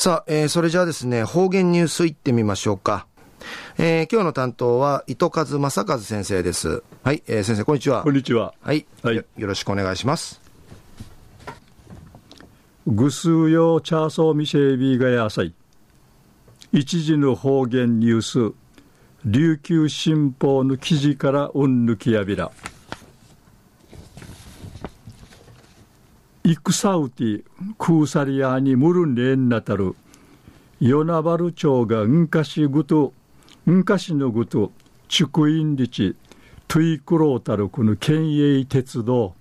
さあ、えー、それじゃあですね、方言ニュースいってみましょうか。えー、今日の担当は糸数正和先生です。はい、えー、先生こんにちは。こんにちは。はい、はいよ、よろしくお願いします。ぐすうよチャーソーミシェービーがやさい。一時の方言ニュース、琉球新報の記事からうんぬきやびら。戦うて空サリアにむるんれんなたる。与那原町がうんかしぐとうんかしのぐと竹院立トゥイクロータルこの県営鉄道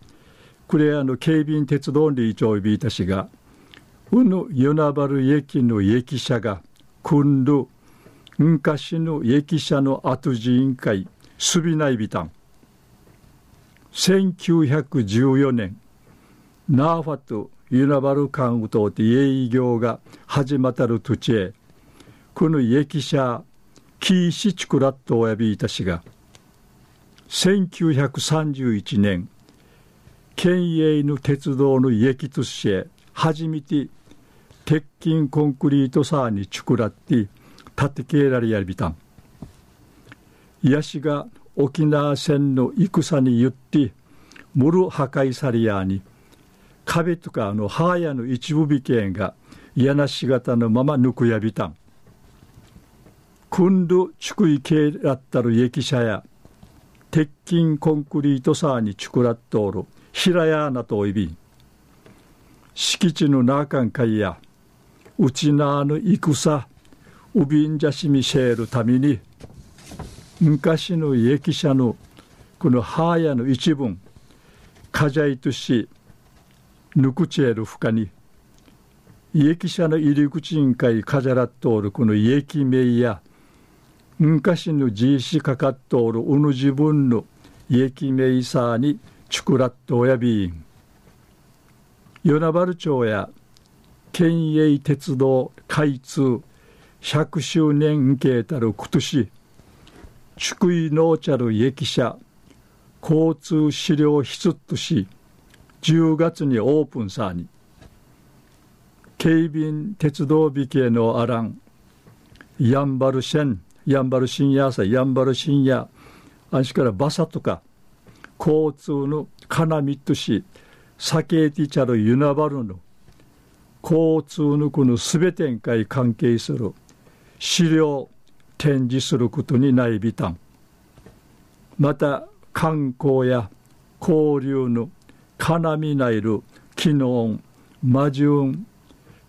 これあの警備員鉄道に一応ビータしがうぬ与那原駅の駅舎が組んるうんかしの駅舎の後事委員会すびないびたん。1914年ナーファトユナバルカンウトーテ営業が始まったる土地へこの駅舎キーシチクラットおやびいたしが1931年県営の鉄道の駅として初めて鉄筋コンクリートサーにチクラって建てけられやびたん。ヤシが沖縄戦の戦に言ってムル破壊されやに壁とかあの母屋の一部美形が嫌なし型のまま抜くやびたん。くるちくい系だったる駅舎や鉄筋コンクリートサーにちくらっとおる平屋なとおいびん。敷地の中んかいやうちなの戦うびんじゃしみしえるために昔の駅舎のこの母屋の一文かじゃいとしぬくちえるふかに家記者の入り口委員会かじゃらっとおるこの家記名や昔のじいしかかっとおるうぬ自分の家記名さにちくらっとおやびん与那原町や県営鉄道開通100周年けたるくとし祝意のちゃる駅舎交通資料筆とし10月にオープンさに警備鉄道美系のアランヤンバルシェンヤンバル深夜さヤンバル深夜あしからバサとか交通のカナミットしサケーティチャルユナバルの交通のこのすべてんかい関係する資料展示することにないびたん。また観光や交流のカナミナイル、キノン、マジュン、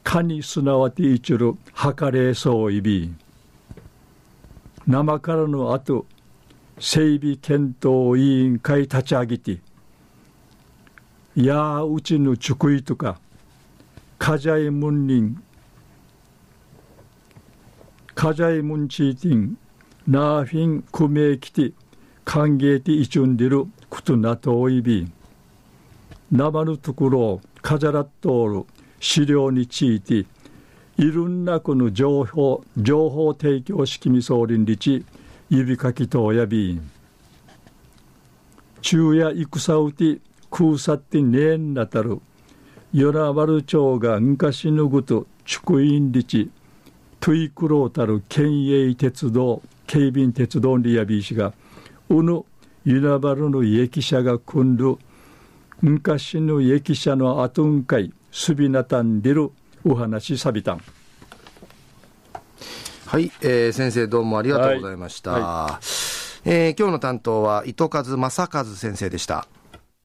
カニすなわていちる、はかれそういび。生からの後、整備検討委員会立ち上げて、やうちのちくいとか、カジャイムンリン、カジャイムンチーティン、ナーフィンクメイキティ、歓迎ティイチュンディル、クトナトイビン。生のところを飾らっとおる資料についていろんなこの情報情報提供式み総林立指かきとやびん昼夜戦うて空さってねえんなたる与那原町が昔のぐと竹院立トゥイクロータル県営鉄道警備鉄道にやびいしがうぬ与那原の駅舎が組んる昔の駅舎の後んかいすびなたんでるお話さびたん。はい、えー、先生どうもありがとうございました、はい。はい、えー、今日の担当は糸数正和先生でした